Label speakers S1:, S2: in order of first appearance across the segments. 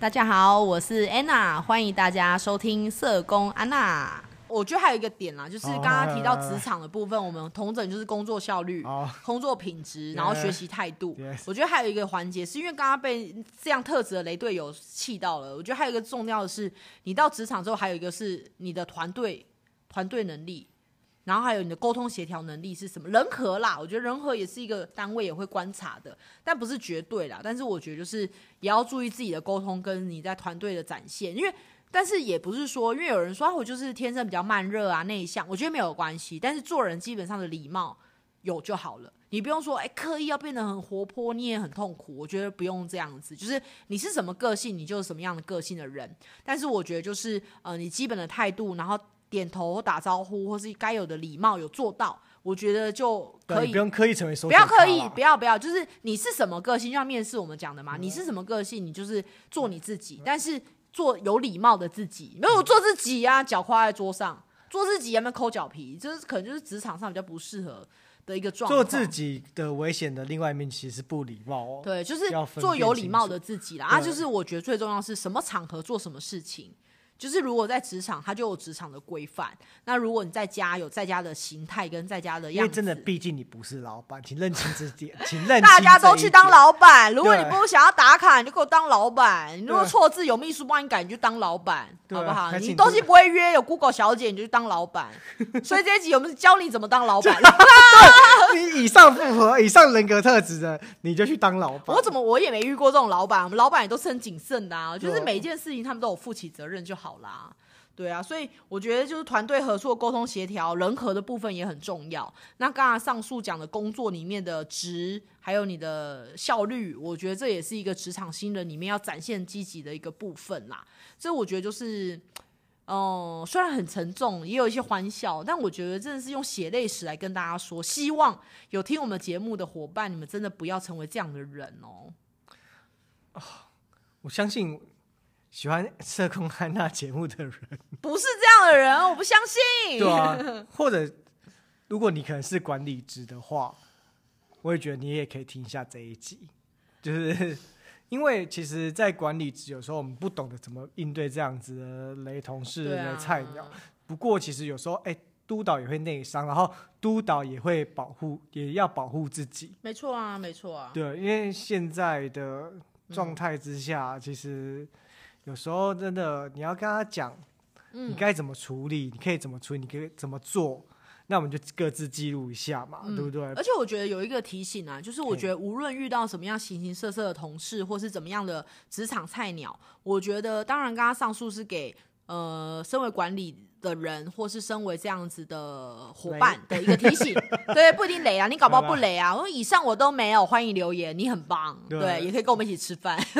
S1: 大家好，我是安娜，欢迎大家收听社工安娜。我觉得还有一个点啦，就是刚刚提到职场的部分，我们同整就是工作效率、工作品质，然后学习态度。我觉得还有一个环节，是因为刚刚被这样特质的雷队友气到了。我觉得还有一个重要的是，你到职场之后，还有一个是你的团队团队能力。然后还有你的沟通协调能力是什么？人和啦，我觉得人和也是一个单位也会观察的，但不是绝对啦。但是我觉得就是也要注意自己的沟通跟你在团队的展现，因为但是也不是说，因为有人说我就是天生比较慢热啊内向，我觉得没有关系。但是做人基本上的礼貌有就好了，你不用说哎刻意要变得很活泼，你也很痛苦。我觉得不用这样子，就是你是什么个性，你就是什么样的个性的人。但是我觉得就是呃你基本的态度，然后。点头打招呼，或是该有的礼貌有做到，我觉得就可以。
S2: 不用刻意成为，
S1: 不要刻意，不要不要，就是你是什么个性，就像面试我们讲的嘛，嗯、你是什么个性，你就是做你自己，嗯、但是做有礼貌的自己，没有做自己呀、啊，脚跨在桌上，做自己有没有抠脚皮，就是可能就是职场上比较不适合的一个状态。
S2: 做自己的危险的另外一面其实不礼貌哦。
S1: 对，就是做有礼貌的自己啦。啊，就是我觉得最重要是什么场合做什么事情。就是如果在职场，他就有职场的规范。那如果你在家有在家的形态跟在家的样子，
S2: 因为真的，毕竟你不是老板，请认清这点，请认清。
S1: 大家都去当老板，如果你不想要打卡，你就给我当老板。你如果错字有秘书帮你改，你就当老板，好不好？你东西不会约，有 Google 小姐，你就去当老板。所以这一集我们教你怎么当老板。
S2: 你以上符合以上人格特质的，你就去当老板。
S1: 我怎么我也没遇过这种老板，我们老板也都是很谨慎的啊，就是每一件事情他们都有负起责任就好。好啦，对啊，所以我觉得就是团队合作、沟通协调、人和的部分也很重要。那刚刚上述讲的工作里面的值，还有你的效率，我觉得这也是一个职场新人里面要展现积极的一个部分啦。这我觉得就是，哦、虽然很沉重，也有一些欢笑，但我觉得真的是用血泪史来跟大家说，希望有听我们节目的伙伴，你们真的不要成为这样的人哦。
S2: 哦，我相信。喜欢社工安娜节目的人，
S1: 不是这样的人，我不相信。
S2: 对啊，或者如果你可能是管理职的话，我也觉得你也可以听一下这一集，就是因为其实，在管理职有时候我们不懂得怎么应对这样子的雷同事、的菜鸟。不过其实有时候，哎，督导也会内伤，然后督导也会保护，也要保护自己。
S1: 没错啊，没错啊。
S2: 对，因为现在的状态之下，其实。有时候真的，你要跟他讲，你该怎么处理，嗯、你可以怎么处理，你可以怎么做，那我们就各自记录一下嘛，嗯、对不对？
S1: 而且我觉得有一个提醒啊，就是我觉得无论遇到什么样形形色色的同事，或是怎么样的职场菜鸟，我觉得当然刚刚上述是给呃身为管理。的人，或是身为这样子的伙伴的一个提醒，对，不一定雷啊，你搞不好不雷啊。我说以上我都没有，欢迎留言，你很棒，对，对，也可以跟我们一起吃饭，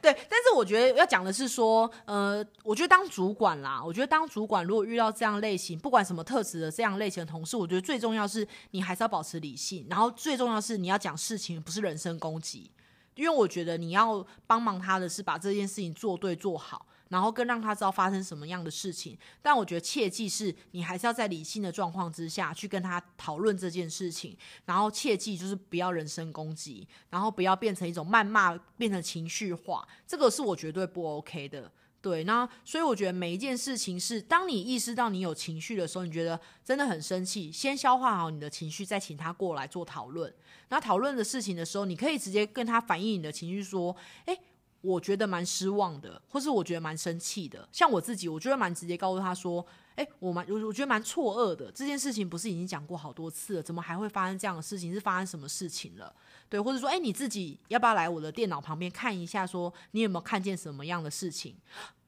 S1: 对。但是我觉得要讲的是说，呃，我觉得当主管啦，我觉得当主管如果遇到这样类型，不管什么特质的这样类型的同事，我觉得最重要是你还是要保持理性，然后最重要是你要讲事情，不是人身攻击，因为我觉得你要帮忙他的是把这件事情做对做好。然后更让他知道发生什么样的事情，但我觉得切记是你还是要在理性的状况之下去跟他讨论这件事情，然后切记就是不要人身攻击，然后不要变成一种谩骂，变成情绪化，这个是我绝对不 OK 的。对，那所以我觉得每一件事情是，当你意识到你有情绪的时候，你觉得真的很生气，先消化好你的情绪，再请他过来做讨论。那讨论的事情的时候，你可以直接跟他反映你的情绪，说：“诶。”我觉得蛮失望的，或是我觉得蛮生气的。像我自己，我觉得蛮直接告诉他说：“哎、我蛮我我觉得蛮错愕的。这件事情不是已经讲过好多次了，怎么还会发生这样的事情？是发生什么事情了？对，或者说，哎、你自己要不要来我的电脑旁边看一下？说你有没有看见什么样的事情？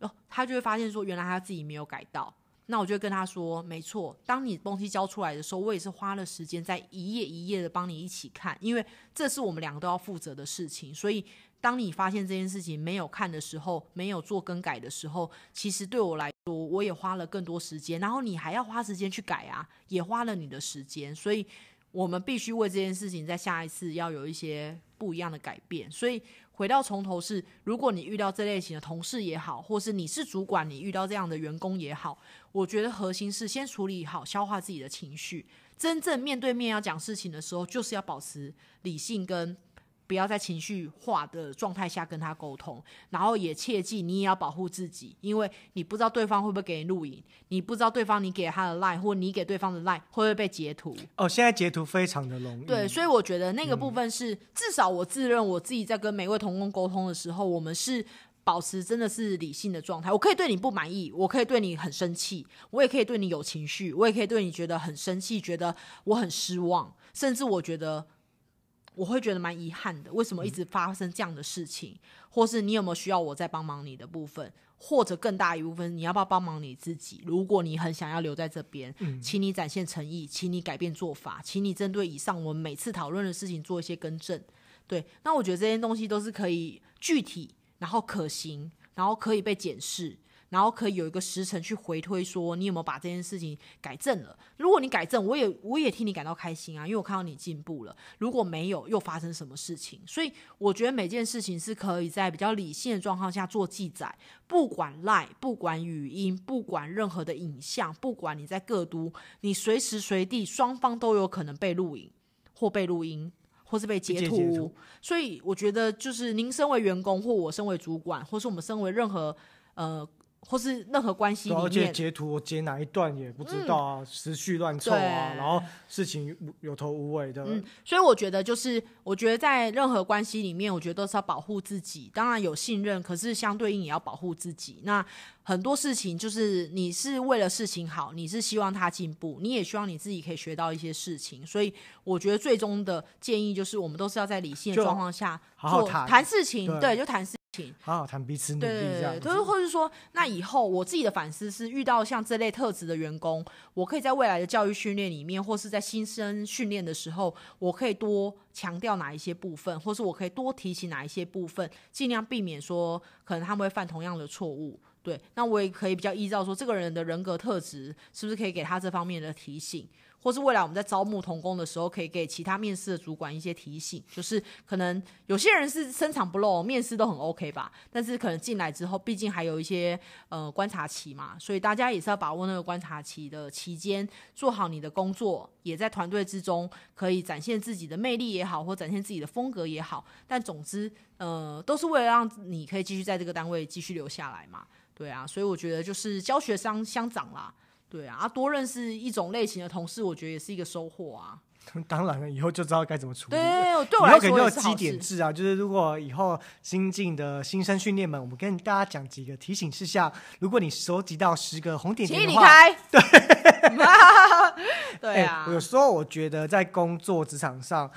S1: 哦，他就会发现说，原来他自己没有改到。那我就跟他说，没错，当你东西交出来的时候，我也是花了时间在一页一页的帮你一起看，因为这是我们两个都要负责的事情，所以。当你发现这件事情没有看的时候，没有做更改的时候，其实对我来说，我也花了更多时间。然后你还要花时间去改啊，也花了你的时间。所以，我们必须为这件事情在下一次要有一些不一样的改变。所以，回到从头是，如果你遇到这类型的同事也好，或是你是主管，你遇到这样的员工也好，我觉得核心是先处理好，消化自己的情绪。真正面对面要讲事情的时候，就是要保持理性跟。不要在情绪化的状态下跟他沟通，然后也切记你也要保护自己，因为你不知道对方会不会给你录影，你不知道对方你给他的 line 或你给对方的 line 会不会被截图。
S2: 哦，现在截图非常的容易。
S1: 对，所以我觉得那个部分是、嗯、至少我自认我自己在跟每位同工沟通的时候，我们是保持真的是理性的状态。我可以对你不满意，我可以对你很生气，我也可以对你有情绪，我也可以对你觉得很生气，觉得我很失望，甚至我觉得。我会觉得蛮遗憾的，为什么一直发生这样的事情？嗯、或是你有没有需要我再帮忙你的部分？或者更大一部分，你要不要帮忙你自己？如果你很想要留在这边，嗯、请你展现诚意，请你改变做法，请你针对以上我们每次讨论的事情做一些更正。对，那我觉得这些东西都是可以具体，然后可行，然后可以被检视。然后可以有一个时辰去回推，说你有没有把这件事情改正了？如果你改正，我也我也替你感到开心啊，因为我看到你进步了。如果没有，又发生什么事情？所以我觉得每件事情是可以在比较理性的状况下做记载，不管 LINE，不管语音，不管任何的影像，不管你在各都，你随时随地双方都有可能被录影或被录音，或是被截图。截图。所以我觉得，就是您身为员工，或我身为主管，或是我们身为任何呃。或是任何关系里面，
S2: 而且截图我截哪一段也不知道啊，嗯、时序乱凑啊，然后事情有头无尾的。
S1: 嗯，所以我觉得就是，我觉得在任何关系里面，我觉得都是要保护自己。当然有信任，可是相对应也要保护自己。那很多事情就是你是为了事情好，你是希望他进步，你也希望你自己可以学到一些事情。所以我觉得最终的建议就是，我们都是要在理性的状况下做谈事情，对，对，就谈事。
S2: 好好谈彼此努力，这样，
S1: 就是或者说，那以后我自己的反思是，遇到像这类特质的员工，我可以在未来的教育训练里面，或是在新生训练的时候，我可以多强调哪一些部分，或是我可以多提醒哪一些部分，尽量避免说可能他们会犯同样的错误。对，那我也可以比较依照说这个人的人格特质，是不是可以给他这方面的提醒。或是未来我们在招募同工的时候，可以给其他面试的主管一些提醒，就是可能有些人是深藏不露，面试都很 OK 吧，但是可能进来之后，毕竟还有一些呃观察期嘛，所以大家也是要把握那个观察期的期间，做好你的工作，也在团队之中可以展现自己的魅力也好，或展现自己的风格也好，但总之呃都是为了让你可以继续在这个单位继续留下来嘛，对啊，所以我觉得就是教学相相长啦。对啊，多认识一种类型的同事，我觉得也是一个收获啊。
S2: 当然了，以后就知道该怎么处理。
S1: 对，对我来说也有积点制啊，就是如果以后新进的新生训练们，我们跟大家讲几个提醒事项。如果你收集到十个红点点的话，请你离开。对，对啊、
S2: 欸。有时候我觉得在工作职场上。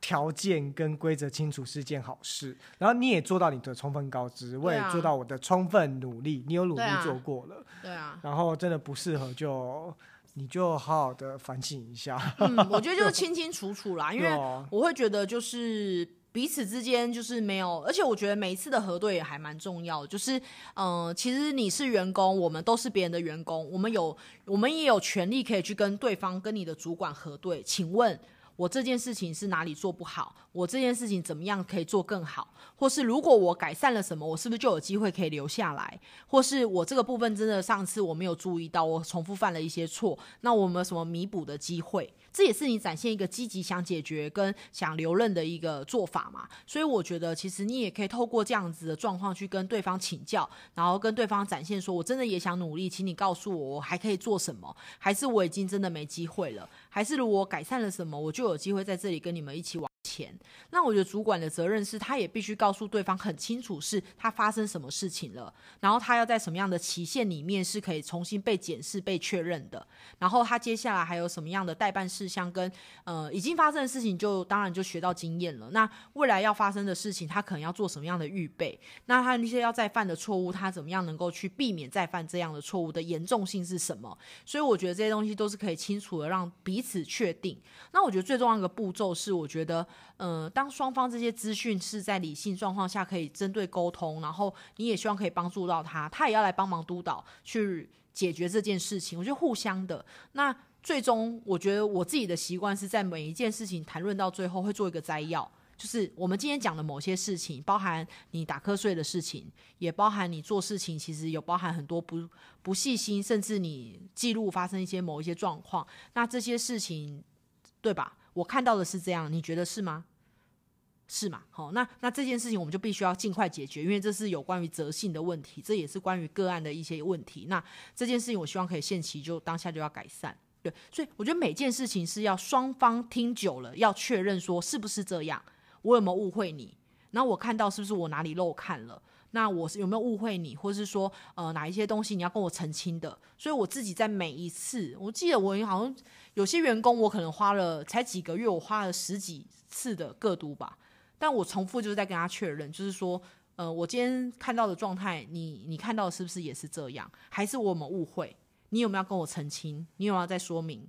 S2: 条件跟规则清楚是件好事，然后你也做到你的充分告知，我也做到我的充分努力，你有努力做过了，
S1: 对啊，
S2: 然后真的不适合就你就好好的反省一下。
S1: 嗯，我觉得 就是清清楚楚啦，因为我会觉得就是彼此之间就是没有，而且我觉得每一次的核对也还蛮重要的，就是嗯、呃，其实你是员工，我们都是别人的员工，我们有我们也有权利可以去跟对方跟你的主管核对，请问。我这件事情是哪里做不好？我这件事情怎么样可以做更好？或是如果我改善了什么，我是不是就有机会可以留下来？或是我这个部分真的上次我没有注意到，我重复犯了一些错，那我们有什么弥补的机会？这也是你展现一个积极想解决跟想留任的一个做法嘛。所以我觉得，其实你也可以透过这样子的状况去跟对方请教，然后跟对方展现说，我真的也想努力，请你告诉我，我还可以做什么？还是我已经真的没机会了？还是如果改善了什么，我就有机会在这里跟你们一起玩？钱，那我觉得主管的责任是他也必须告诉对方很清楚，是他发生什么事情了，然后他要在什么样的期限里面是可以重新被检视、被确认的，然后他接下来还有什么样的待办事项跟呃已经发生的事情，就当然就学到经验了。那未来要发生的事情，他可能要做什么样的预备？那他那些要再犯的错误，他怎么样能够去避免再犯这样的错误的严重性是什么？所以我觉得这些东西都是可以清楚的让彼此确定。那我觉得最重要的一个步骤是，我觉得。呃，当双方这些资讯是在理性状况下可以针对沟通，然后你也希望可以帮助到他，他也要来帮忙督导去解决这件事情。我觉得互相的。那最终，我觉得我自己的习惯是在每一件事情谈论到最后会做一个摘要，就是我们今天讲的某些事情，包含你打瞌睡的事情，也包含你做事情其实有包含很多不不细心，甚至你记录发生一些某一些状况。那这些事情，对吧？我看到的是这样，你觉得是吗？是嘛？好，那那这件事情我们就必须要尽快解决，因为这是有关于责性的问题，这也是关于个案的一些问题。那这件事情我希望可以限期就当下就要改善。对，所以我觉得每件事情是要双方听久了，要确认说是不是这样，我有没有误会你？然后我看到是不是我哪里漏看了？那我是有没有误会你，或是说呃哪一些东西你要跟我澄清的？所以我自己在每一次，我记得我好像有些员工，我可能花了才几个月，我花了十几次的个读吧，但我重复就是在跟他确认，就是说呃我今天看到的状态，你你看到是不是也是这样？还是我有没有误会？你有没有跟我澄清？你有没有要再说明？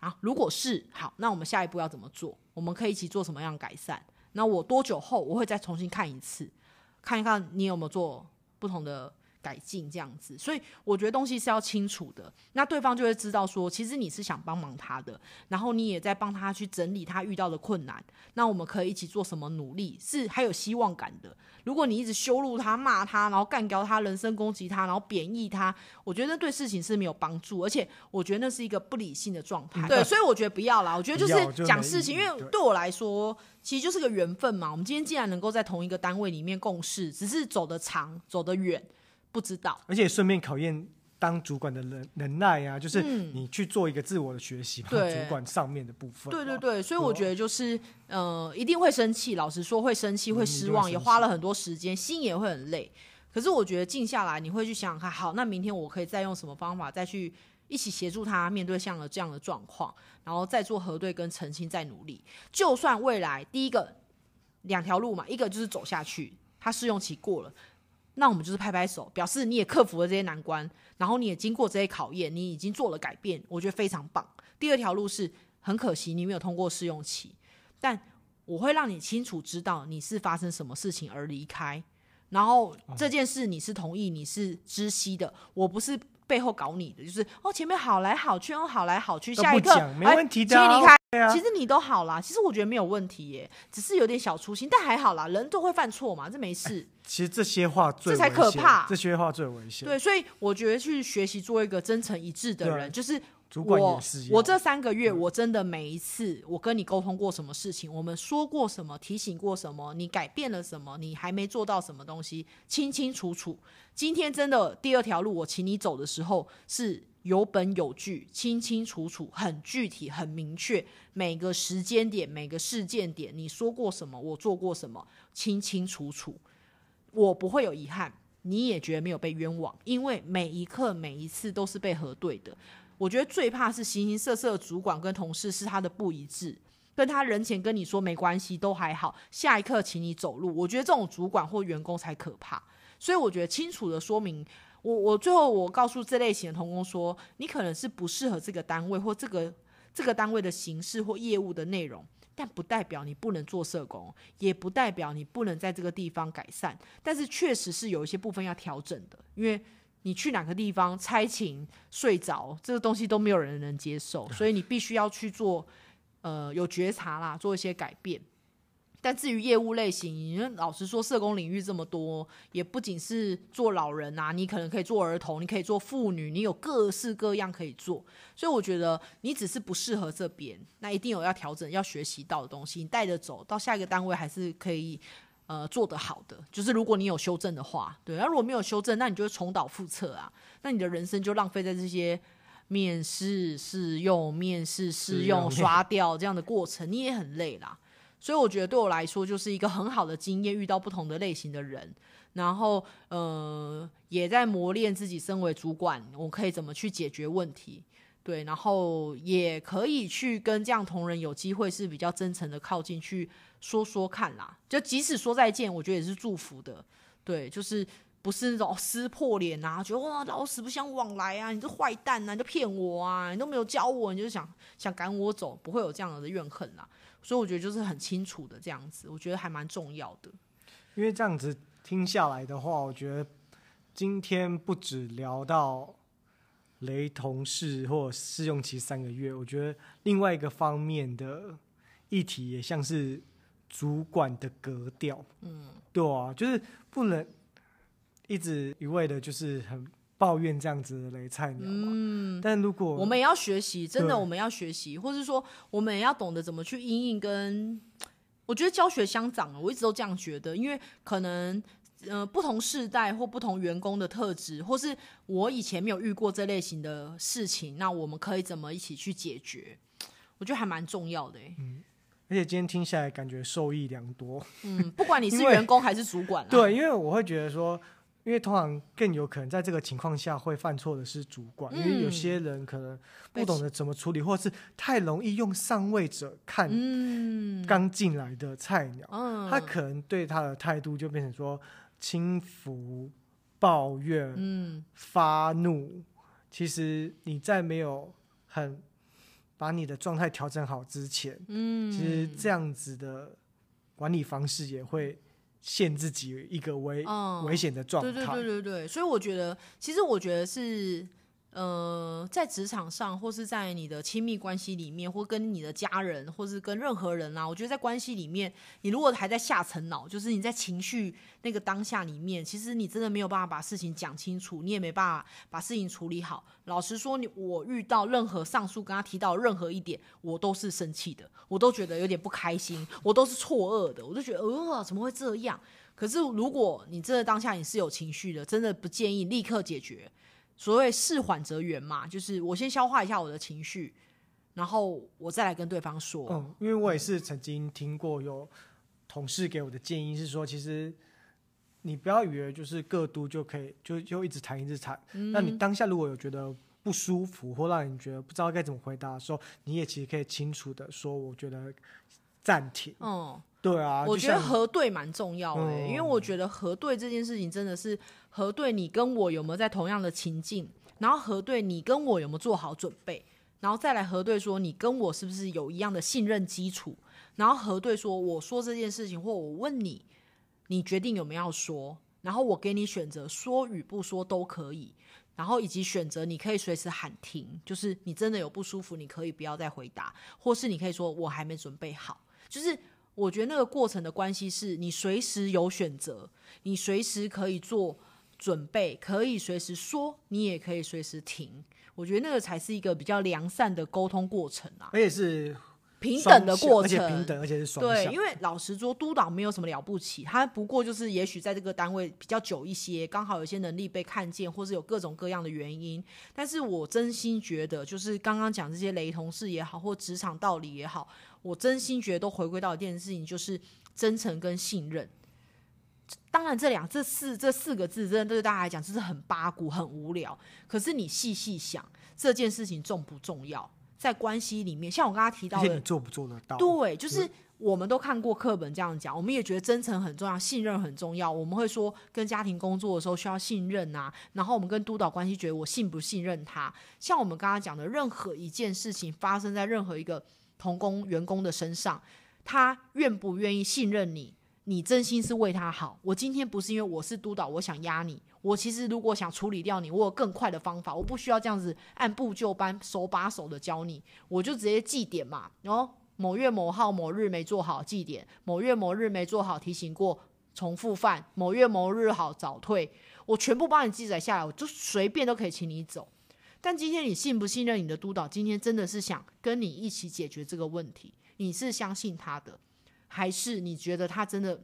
S1: 啊，如果是好，那我们下一步要怎么做？我们可以一起做什么样改善？那我多久后我会再重新看一次？看一看你有没有做不同的改进，这样子，所以我觉得东西是要清楚的，那对方就会知道说，其实你是想帮忙他的，然后你也在帮他去整理他遇到的困难，那我们可以一起做什么努力，是还有希望感的。如果你一直羞辱他、骂他，然后干掉他、人身攻击他，然后贬义他，我觉得对事情是没有帮助，而且我觉得那是一个不理性的状态。对，所以我觉得不要啦。我觉得就是讲事情，因为对我来说，其实就是个缘分嘛。我们今天既然能够在同一个单位里面共事，只是走得长、走得远。不知道，而
S2: 且顺便考验当主管的能能耐啊，就是你去做一个自我的学习，对、嗯、主管上面的部分。
S1: 对对对，所以我觉得就是，呃，一定会生气，老实说会生气，会失望，嗯、也花了很多时间，心也会很累。可是我觉得静下来，你会去想想看，好，那明天我可以再用什么方法，再去一起协助他面对像了这样的状况，然后再做核对跟澄清，再努力。就算未来第一个两条路嘛，一个就是走下去，他试用期过了。那我们就是拍拍手，表示你也克服了这些难关，然后你也经过这些考验，你已经做了改变，我觉得非常棒。第二条路是很可惜你没有通过试用期，但我会让你清楚知道你是发生什么事情而离开，然后这件事你是同意，你是知悉的，我不是。背后搞你的就是哦，前面好来好去，哦，好来好去，下一刻
S2: 没问题的，
S1: 请你离开。其实你都好啦，其实我觉得没有问题耶，只是有点小粗心，但还好啦，人都会犯错嘛，这没事。
S2: 其实这些话最
S1: 这才可怕，
S2: 这些话最危险。
S1: 对，所以我觉得去学习做一个真诚一致的人，就是。
S2: 主管也是
S1: 我，我这三个月，我真的每一次我跟你沟通过什么事情，我们说过什么，提醒过什么，你改变了什么，你还没做到什么东西，清清楚楚。今天真的第二条路，我请你走的时候是有本有据，清清楚楚，很具体，很明确，每个时间点，每个事件点，你说过什么，我做过什么，清清楚楚，我不会有遗憾，你也觉得没有被冤枉，因为每一刻每一次都是被核对的。我觉得最怕是形形色色的主管跟同事是他的不一致，跟他人前跟你说没关系都还好，下一刻请你走路，我觉得这种主管或员工才可怕。所以我觉得清楚的说明，我我最后我告诉这类型的童工说，你可能是不适合这个单位或这个这个单位的形式或业务的内容，但不代表你不能做社工，也不代表你不能在这个地方改善，但是确实是有一些部分要调整的，因为。你去哪个地方差勤睡着，这个东西都没有人能接受，所以你必须要去做，呃，有觉察啦，做一些改变。但至于业务类型，老实说，社工领域这么多，也不仅是做老人啊，你可能可以做儿童，你可以做妇女，你有各式各样可以做。所以我觉得你只是不适合这边，那一定有要调整、要学习到的东西，你带着走到下一个单位还是可以。呃，做得好的，就是如果你有修正的话，对，那如果没有修正，那你就会重蹈覆辙啊，那你的人生就浪费在这些面试、试用、面试、试用、刷掉这样的过程，你也很累啦。所以我觉得对我来说，就是一个很好的经验，遇到不同的类型的人，然后呃，也在磨练自己身为主管，我可以怎么去解决问题。对，然后也可以去跟这样同仁有机会是比较真诚的靠近去说说看啦。就即使说再见，我觉得也是祝福的。对，就是不是那种撕破脸啊，觉得哇老死不相往来啊，你这坏蛋啊，你就骗我啊，你都没有教我，你就想想赶我走，不会有这样的怨恨啦。所以我觉得就是很清楚的这样子，我觉得还蛮重要的。
S2: 因为这样子听下来的话，我觉得今天不止聊到。雷同事或试用期三个月，我觉得另外一个方面的议题也像是主管的格调，嗯，对啊，就是不能一直一味的，就是很抱怨这样子的雷菜鸟嘛。嗯，但如果
S1: 我们也要学习，真的我们要学习，或是说我们也要懂得怎么去因应跟。我觉得教学相长，我一直都这样觉得，因为可能呃不同世代或不同员工的特质，或是我以前没有遇过这类型的事情，那我们可以怎么一起去解决？我觉得还蛮重要的。
S2: 嗯，而且今天听下来感觉受益良多。
S1: 嗯，不管你是 员工还是主管，
S2: 对，因为我会觉得说。因为通常更有可能在这个情况下会犯错的是主管，嗯、因为有些人可能不懂得怎么处理，或是太容易用上位者看刚进来的菜鸟，嗯、他可能对他的态度就变成说轻浮、抱怨、嗯、发怒。其实你在没有很把你的状态调整好之前，嗯、其实这样子的管理方式也会。陷自己一个危、嗯、危险的状态。
S1: 对对对对对，所以我觉得，其实我觉得是，呃，在职场上，或是在你的亲密关系里面，或跟你的家人，或是跟任何人啊，我觉得在关系里面，你如果还在下层脑，就是你在情绪那个当下里面，其实你真的没有办法把事情讲清楚，你也没办法把事情处理好。老实说，你我遇到任何上述跟他提到任何一点，我都是生气的，我都觉得有点不开心，我都是错愕的，我就觉得呃，怎么会这样？可是如果你这个当下你是有情绪的，真的不建议立刻解决。所谓事缓则圆嘛，就是我先消化一下我的情绪，然后我再来跟对方说。
S2: 嗯，因为我也是曾经听过有同事给我的建议是说，其实。你不要以为就是各都就可以就就一直谈一直谈，嗯、那你当下如果有觉得不舒服或让你觉得不知道该怎么回答的时候，你也其实可以清楚的说，我觉得暂停。嗯，对啊，
S1: 我觉得核对蛮重要的、欸，嗯、因为我觉得核对这件事情真的是核对你跟我有没有在同样的情境，然后核对你跟我有没有做好准备，然后再来核对说你跟我是不是有一样的信任基础，然后核对说我说这件事情或我问你。你决定有没有要说，然后我给你选择，说与不说都可以，然后以及选择你可以随时喊停，就是你真的有不舒服，你可以不要再回答，或是你可以说我还没准备好。就是我觉得那个过程的关系是你随时有选择，你随时可以做准备，可以随时说，你也可以随时停。我觉得那个才是一个比较良善的沟通过程啊，
S2: 而且是。
S1: 平等的过程，
S2: 而且平等，而且是双向。
S1: 对，因为老实说，督导没有什么了不起，他不过就是也许在这个单位比较久一些，刚好有些能力被看见，或是有各种各样的原因。但是我真心觉得，就是刚刚讲这些雷同事也好，或职场道理也好，我真心觉得都回归到一件事情，就是真诚跟信任。当然，这两这四这四个字，真的对大家来讲就是很八股、很无聊。可是你细细想，这件事情重不重要？在关系里面，像我刚刚提到的，
S2: 你做不做得到？
S1: 对，就是我们都看过课本这样讲，我们也觉得真诚很重要，信任很重要。我们会说，跟家庭工作的时候需要信任啊。然后我们跟督导关系，觉得我信不信任他？像我们刚刚讲的，任何一件事情发生在任何一个同工员工的身上，他愿不愿意信任你？你真心是为他好。我今天不是因为我是督导，我想压你。我其实如果想处理掉你，我有更快的方法。我不需要这样子按部就班、手把手的教你，我就直接记点嘛。然后某月某号某日没做好记点，某月某日没做好提醒过重复犯，某月某日好早退，我全部帮你记载下来，我就随便都可以请你走。但今天你信不信任你的督导？今天真的是想跟你一起解决这个问题？你是相信他的？还是你觉得他真的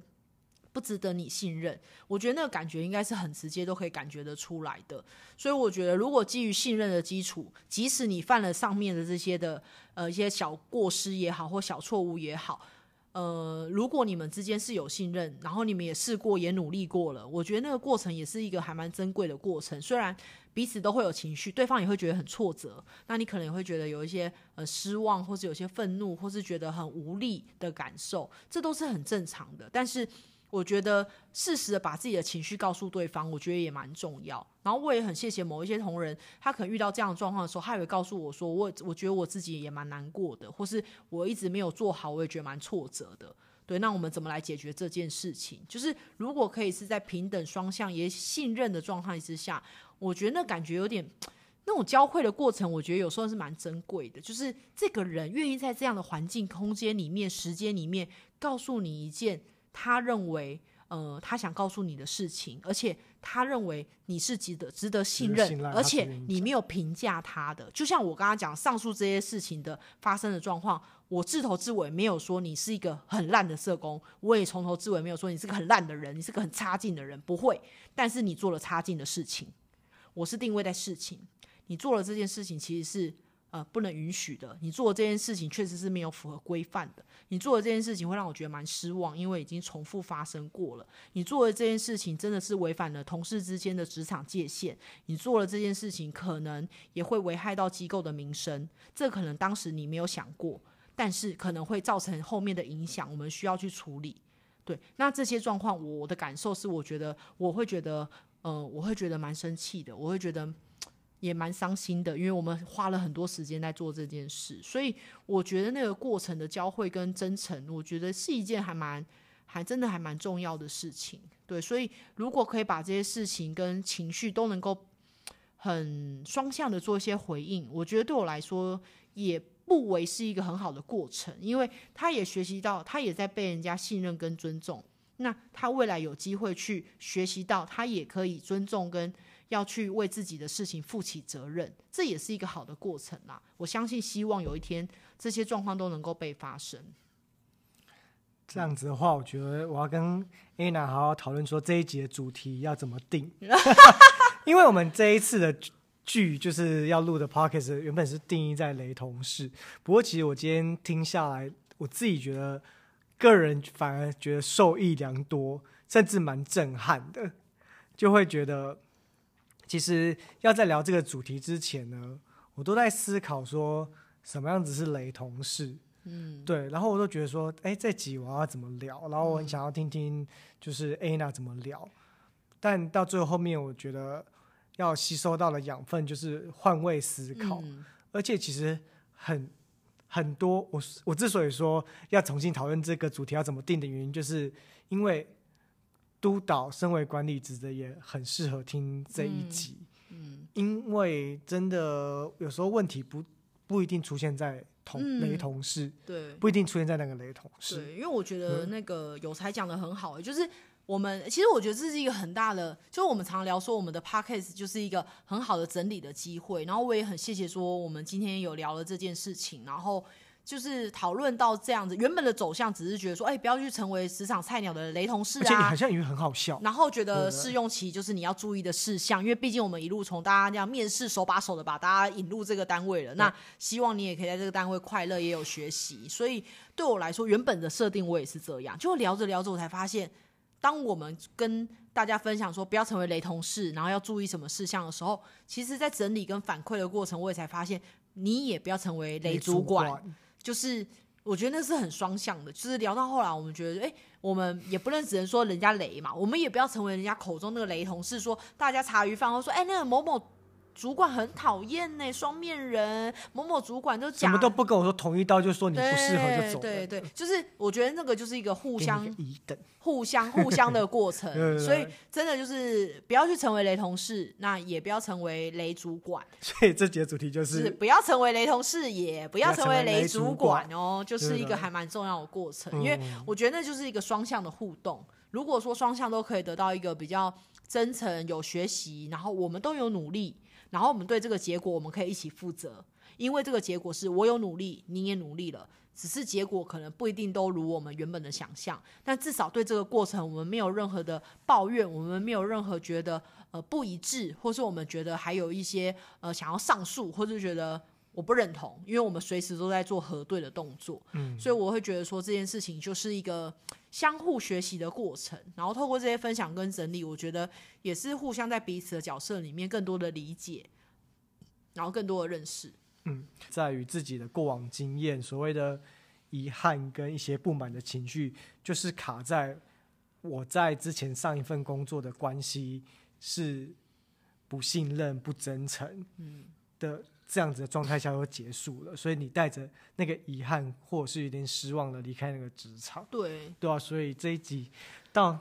S1: 不值得你信任？我觉得那个感觉应该是很直接，都可以感觉得出来的。所以我觉得，如果基于信任的基础，即使你犯了上面的这些的呃一些小过失也好，或小错误也好。呃，如果你们之间是有信任，然后你们也试过，也努力过了，我觉得那个过程也是一个还蛮珍贵的过程。虽然彼此都会有情绪，对方也会觉得很挫折，那你可能也会觉得有一些呃失望，或是有些愤怒，或是觉得很无力的感受，这都是很正常的。但是。我觉得适时的把自己的情绪告诉对方，我觉得也蛮重要。然后我也很谢谢某一些同仁，他可能遇到这样的状况的时候，他也会告诉我说，我我觉得我自己也蛮难过的，或是我一直没有做好，我也觉得蛮挫折的。对，那我们怎么来解决这件事情？就是如果可以是在平等双向也信任的状态之下，我觉得那感觉有点那种交汇的过程，我觉得有时候是蛮珍贵的。就是这个人愿意在这样的环境、空间里面、时间里面，告诉你一件。他认为，呃，他想告诉你的事情，而且他认为你是值得值得信任，信而且你没有评价他的。就像我刚刚讲上述这些事情的发生的状况，我自头至尾没有说你是一个很烂的社工，我也从头至尾没有说你是个很烂的人，你是个很差劲的人，不会。但是你做了差劲的事情，我是定位在事情，你做了这件事情其实是。呃，不能允许的。你做的这件事情确实是没有符合规范的。你做的这件事情会让我觉得蛮失望，因为已经重复发生过了。你做的这件事情真的是违反了同事之间的职场界限。你做了这件事情，可能也会危害到机构的名声。这可能当时你没有想过，但是可能会造成后面的影响，我们需要去处理。对，那这些状况，我的感受是，我觉得我会觉得，呃，我会觉得蛮生气的，我会觉得。也蛮伤心的，因为我们花了很多时间在做这件事，所以我觉得那个过程的交汇跟真诚，我觉得是一件还蛮、还真的还蛮重要的事情。对，所以如果可以把这些事情跟情绪都能够很双向的做一些回应，我觉得对我来说也不为是一个很好的过程，因为他也学习到，他也在被人家信任跟尊重，那他未来有机会去学习到，他也可以尊重跟。要去为自己的事情负起责任，这也是一个好的过程啦。我相信，希望有一天这些状况都能够被发生。
S2: 这样子的话，我觉得我要跟 Anna 好好讨论说这一集的主题要怎么定，因为我们这一次的剧就是要录的 p o c k e t 原本是定义在雷同事，不过其实我今天听下来，我自己觉得个人反而觉得受益良多，甚至蛮震撼的，就会觉得。其实要在聊这个主题之前呢，我都在思考说什么样子是雷同事，嗯，对，然后我都觉得说，哎，这集我要怎么聊？然后我很想要听听就是 Anna 怎么聊，嗯、但到最后后面，我觉得要吸收到的养分就是换位思考，嗯、而且其实很很多，我我之所以说要重新讨论这个主题要怎么定的原因，就是因为。督导身为管理职的也很适合听这一集，嗯，嗯，因为真的有时候问题不不一定出现在同、嗯、雷同事，
S1: 对，
S2: 不一定出现在那个雷同事，
S1: 对，因为我觉得那个有才讲的很好，就是我们其实我觉得这是一个很大的，就是我们常聊说我们的 podcast 就是一个很好的整理的机会，然后我也很谢谢说我们今天有聊了这件事情，然后。就是讨论到这样子，原本的走向只是觉得说，哎、欸，不要去成为职场菜鸟的雷同事啊。而且
S2: 你好像以为很好笑。
S1: 然后觉得试用期就是你要注意的事项，因为毕竟我们一路从大家这样面试手把手的把大家引入这个单位了。那希望你也可以在这个单位快乐，也有学习。所以对我来说，原本的设定我也是这样。就聊着聊着，我才发现，当我们跟大家分享说不要成为雷同事，然后要注意什么事项的时候，其实在整理跟反馈的过程，我也才发现，你也不要成为雷主管。就是我觉得那是很双向的，就是聊到后来，我们觉得，哎、我们也不能只能说人家雷嘛，我们也不要成为人家口中那个雷同事，说大家茶余饭后说，哎、那个某某。主管很讨厌呢，双面人。某某主管就讲什
S2: 么都不跟我说，同一刀就说你不适合就走。
S1: 对对，对，就是我觉得那个就是一个互相
S2: 一等、
S1: 互相互相的过程。所以真的就是不要去成为雷同事，那也不要成为雷主管。
S2: 所以这节主题就是，
S1: 是不要成为雷同事，也不要成为雷主管哦，就是一个还蛮重要的过程。因为我觉得那就是一个双向的互动。如果说双向都可以得到一个比较真诚、有学习，然后我们都有努力。然后我们对这个结果，我们可以一起负责，因为这个结果是我有努力，你也努力了，只是结果可能不一定都如我们原本的想象，但至少对这个过程，我们没有任何的抱怨，我们没有任何觉得呃不一致，或是我们觉得还有一些呃想要上诉，或是觉得。我不认同，因为我们随时都在做核对的动作，嗯，所以我会觉得说这件事情就是一个相互学习的过程，然后透过这些分享跟整理，我觉得也是互相在彼此的角色里面更多的理解，然后更多的认识，
S2: 嗯，在于自己的过往经验，所谓的遗憾跟一些不满的情绪，就是卡在我在之前上一份工作的关系是不信任、不真诚，嗯的。这样子的状态下就结束了，所以你带着那个遗憾或者是有点失望的离开那个职场，
S1: 对，
S2: 对啊，所以这一集。到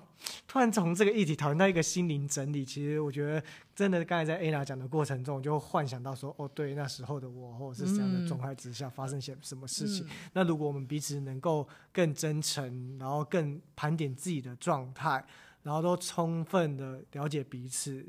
S2: 突然从这个议题讨论到一个心灵整理，其实我觉得真的刚才在 Anna 讲的过程中，我就幻想到说，哦，对，那时候的我或者是这样的状态之下发生些什么事情。嗯、那如果我们彼此能够更真诚，然后更盘点自己的状态，然后都充分的了解彼此，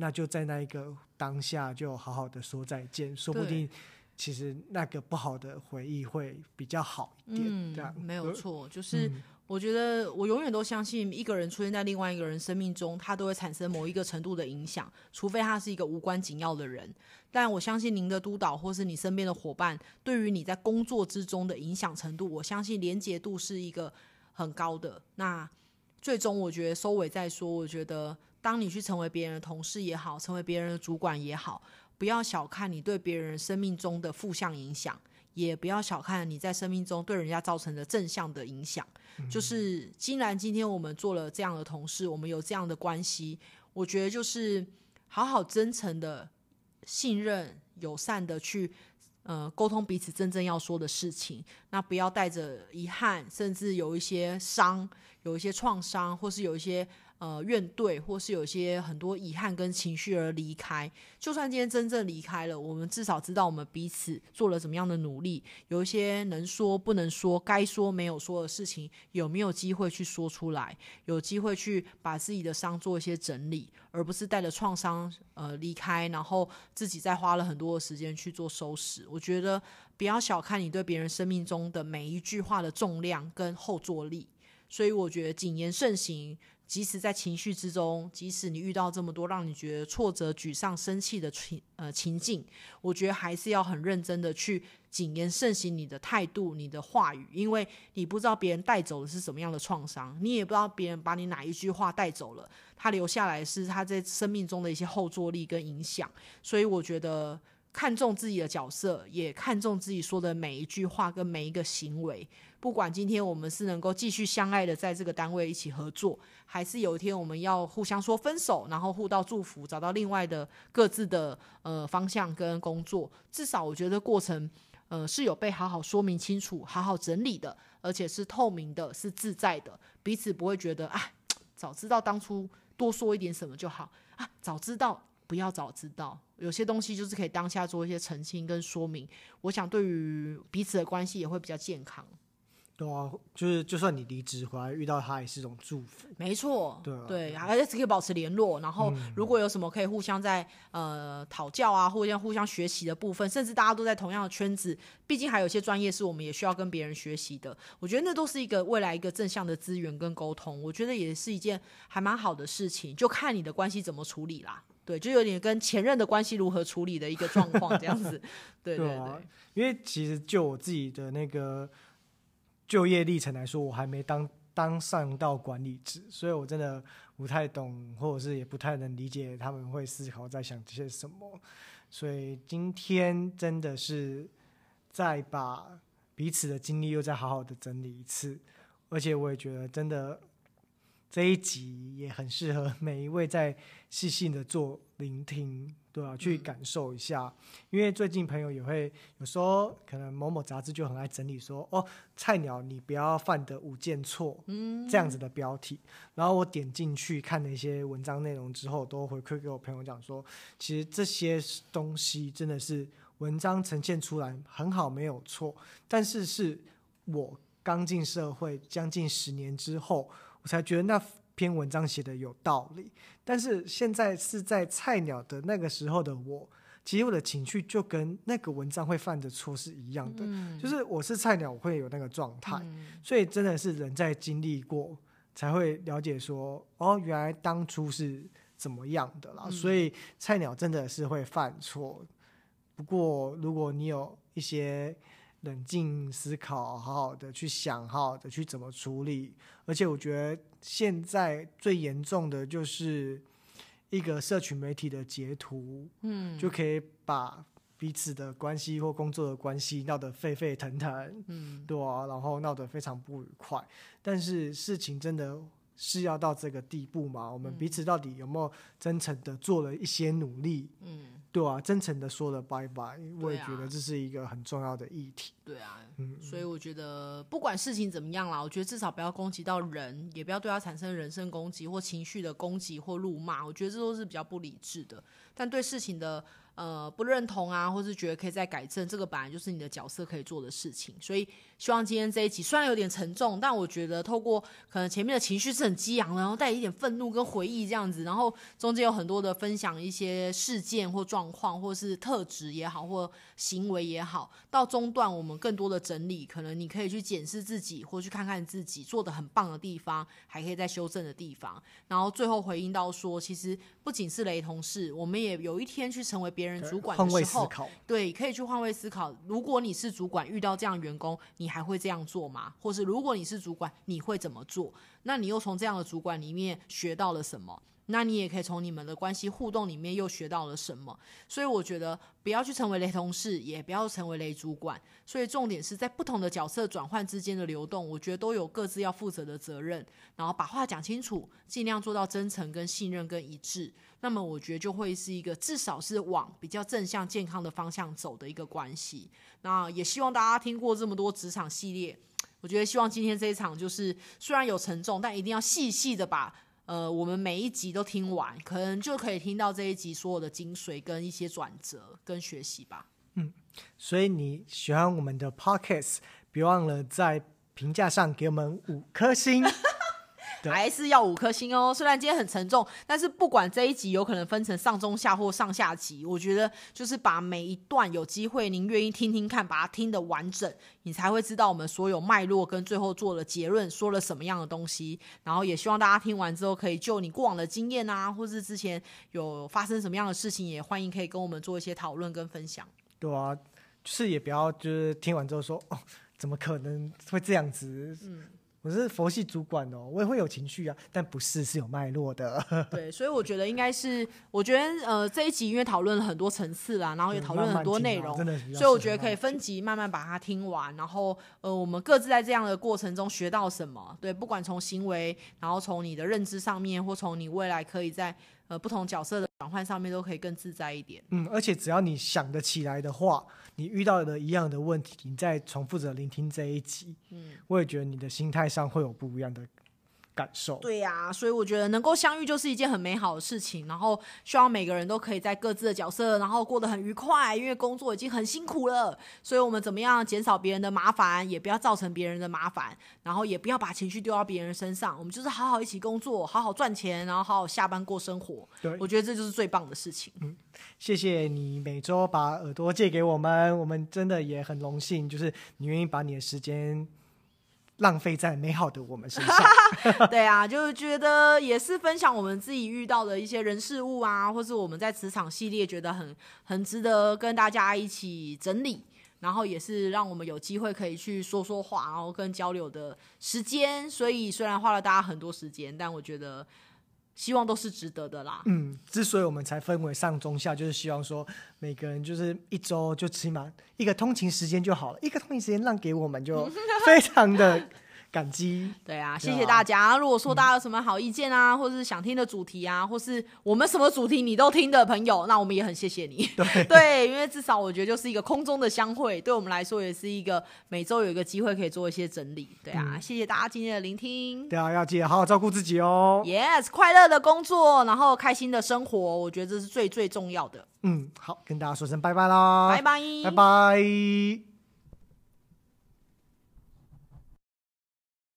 S2: 那就在那一个当下就好好的说再见，说不定。其实那个不好的回忆会比较好一点，嗯、这样
S1: 没有错。就是我觉得我永远都相信，一个人出现在另外一个人生命中，他都会产生某一个程度的影响，除非他是一个无关紧要的人。但我相信您的督导或是你身边的伙伴，对于你在工作之中的影响程度，我相信连结度是一个很高的。那最终我觉得收尾再说，我觉得当你去成为别人的同事也好，成为别人的主管也好。不要小看你对别人生命中的负向影响，也不要小看你在生命中对人家造成的正向的影响。嗯、就是，既然今天我们做了这样的同事，我们有这样的关系，我觉得就是好好真诚的信任、友善的去呃沟通彼此真正要说的事情。那不要带着遗憾，甚至有一些伤、有一些创伤，或是有一些。呃，怨怼，或是有些很多遗憾跟情绪而离开。就算今天真正离开了，我们至少知道我们彼此做了怎么样的努力。有一些能说不能说、该说没有说的事情，有没有机会去说出来？有机会去把自己的伤做一些整理，而不是带着创伤呃离开，然后自己再花了很多的时间去做收拾。我觉得不要小看你对别人生命中的每一句话的重量跟后坐力。所以我觉得谨言慎行。即使在情绪之中，即使你遇到这么多让你觉得挫折、沮丧、生气的情呃情境，我觉得还是要很认真的去谨言慎行你的态度、你的话语，因为你不知道别人带走的是什么样的创伤，你也不知道别人把你哪一句话带走了，他留下来是他在生命中的一些后坐力跟影响，所以我觉得。看重自己的角色，也看重自己说的每一句话跟每一个行为。不管今天我们是能够继续相爱的在这个单位一起合作，还是有一天我们要互相说分手，然后互道祝福，找到另外的各自的呃方向跟工作。至少我觉得过程呃是有被好好说明清楚、好好整理的，而且是透明的、是自在的，彼此不会觉得啊，早知道当初多说一点什么就好啊，早知道。不要早知道，有些东西就是可以当下做一些澄清跟说明。我想对于彼此的关系也会比较健康。
S2: 对啊，就是就算你离职回来遇到他，也是一种祝福。
S1: 没错，
S2: 对啊，
S1: 对，而且可以保持联络。然后如果有什么可以互相在呃讨教啊，互相互相学习的部分，甚至大家都在同样的圈子，毕竟还有一些专业是我们也需要跟别人学习的。我觉得那都是一个未来一个正向的资源跟沟通。我觉得也是一件还蛮好的事情，就看你的关系怎么处理啦。对，就有点跟前任的关系如何处理的一个状况这样子。对对对，
S2: 因为其实就我自己的那个就业历程来说，我还没当当上到管理职，所以我真的不太懂，或者是也不太能理解他们会思考在想些什么。所以今天真的是再把彼此的经历又再好好的整理一次，而且我也觉得真的。这一集也很适合每一位在细心的做聆听，对、啊？去感受一下，嗯、因为最近朋友也会有时候可能某某杂志就很爱整理说哦，菜鸟你不要犯的五件错，嗯，这样子的标题。然后我点进去看了一些文章内容之后，都回馈给我朋友讲说，其实这些东西真的是文章呈现出来很好，没有错。但是是我刚进社会将近十年之后。我才觉得那篇文章写的有道理，但是现在是在菜鸟的那个时候的我，其实我的情绪就跟那个文章会犯的错是一样的，嗯、就是我是菜鸟，我会有那个状态，嗯、所以真的是人在经历过才会了解说，哦，原来当初是怎么样的啦，嗯、所以菜鸟真的是会犯错，不过如果你有一些。冷静思考，好好的去想，好好的去怎么处理。而且我觉得现在最严重的就是一个社群媒体的截图，嗯，就可以把彼此的关系或工作的关系闹得沸沸腾腾，嗯，对啊，然后闹得非常不愉快。但是事情真的是要到这个地步吗？我们彼此到底有没有真诚的做了一些努力？嗯。对啊，真诚的说了拜拜，我也觉得这是一个很重要的议题。
S1: 对啊，嗯，所以我觉得不管事情怎么样啦，我觉得至少不要攻击到人，也不要对他产生人身攻击或情绪的攻击或辱骂，我觉得这都是比较不理智的。但对事情的。呃，不认同啊，或是觉得可以再改正，这个本来就是你的角色可以做的事情。所以希望今天这一集虽然有点沉重，但我觉得透过可能前面的情绪是很激昂，然后带一点愤怒跟回忆这样子，然后中间有很多的分享一些事件或状况，或是特质也好，或行为也好，到中段我们更多的整理，可能你可以去检视自己，或去看看自己做的很棒的地方，还可以再修正的地方。然后最后回应到说，其实不仅是雷同事，我们也有一天去成为别人。主管的时候，对，可以去换位思考。如果你是主管，遇到这样的员工，你还会这样做吗？或是如果你是主管，你会怎么做？那你又从这样的主管里面学到了什么？那你也可以从你们的关系互动里面又学到了什么？所以我觉得不要去成为雷同事，也不要成为雷主管。所以重点是在不同的角色转换之间的流动，我觉得都有各自要负责的责任。然后把话讲清楚，尽量做到真诚、跟信任、跟一致。那么我觉得就会是一个至少是往比较正向、健康的方向走的一个关系。那也希望大家听过这么多职场系列，我觉得希望今天这一场就是虽然有沉重，但一定要细细的把。呃，我们每一集都听完，可能就可以听到这一集所有的精髓跟一些转折跟学习吧。
S2: 嗯，所以你喜欢我们的 Podcast，别忘了在评价上给我们五颗星。还是要五颗星哦。虽然今天很沉重，但是不管这一集有可能分成上中下或上下集，我觉得就是把每一段有机会，您愿意听听看，把它听得完整，你才会知道我们所有脉络跟最后做了结论，说了什么样的东西。然后也希望大家听完之后，可以就你过往的经验啊，或是之前有发生什么样的事情，也欢迎可以跟我们做一些讨论跟分享。对啊，就是也不要就是听完之后说哦，怎么可能会这样子？嗯。我是佛系主管哦，我也会有情绪啊，但不是是有脉络的。
S1: 对，所以我觉得应该是，我觉得呃这一集因为讨论了很多层次啦，然后也讨论了很多内容，所以我觉得可以分集慢慢把它听完，然后呃我们各自在这样的过程中学到什么，对，不管从行为，然后从你的认知上面，或从你未来可以在呃不同角色的转换上面都可以更自在一点。
S2: 嗯，而且只要你想得起来的话。你遇到的一样的问题，你再重复着聆听这一集，嗯，我也觉得你的心态上会有不一样的感受。
S1: 对呀、啊，所以我觉得能够相遇就是一件很美好的事情。然后希望每个人都可以在各自的角色，然后过得很愉快。因为工作已经很辛苦了，所以我们怎么样减少别人的麻烦，也不要造成别人的麻烦，然后也不要把情绪丢到别人身上。我们就是好好一起工作，好好赚钱，然后好好下班过生活。对，我觉得这就是最棒的事情。
S2: 嗯，谢谢你每周把耳朵借给我们，我们真的也很荣幸，就是你愿意把你的时间。浪费在美好的我们身上，
S1: 对啊，就是觉得也是分享我们自己遇到的一些人事物啊，或是我们在职场系列觉得很很值得跟大家一起整理，然后也是让我们有机会可以去说说话，然后跟交流的时间。所以虽然花了大家很多时间，但我觉得。希望都是值得的啦。
S2: 嗯，之所以我们才分为上中下，就是希望说每个人就是一周就起码一个通勤时间就好了，一个通勤时间让给我们就 非常的。感激，
S1: 对啊，谢谢大家。如果说大家有什么好意见啊，嗯、或是想听的主题啊，或是我们什么主题你都听的朋友，那我们也很谢谢你。
S2: 对，
S1: 对，因为至少我觉得就是一个空中的相会，对我们来说也是一个每周有一个机会可以做一些整理。对啊，嗯、谢谢大家今天的聆听。
S2: 对啊，要记得好好照顾自己哦。
S1: Yes，快乐的工作，然后开心的生活，我觉得这是最最重要的。
S2: 嗯，好，跟大家说声拜拜啦，
S1: 拜拜，
S2: 拜拜。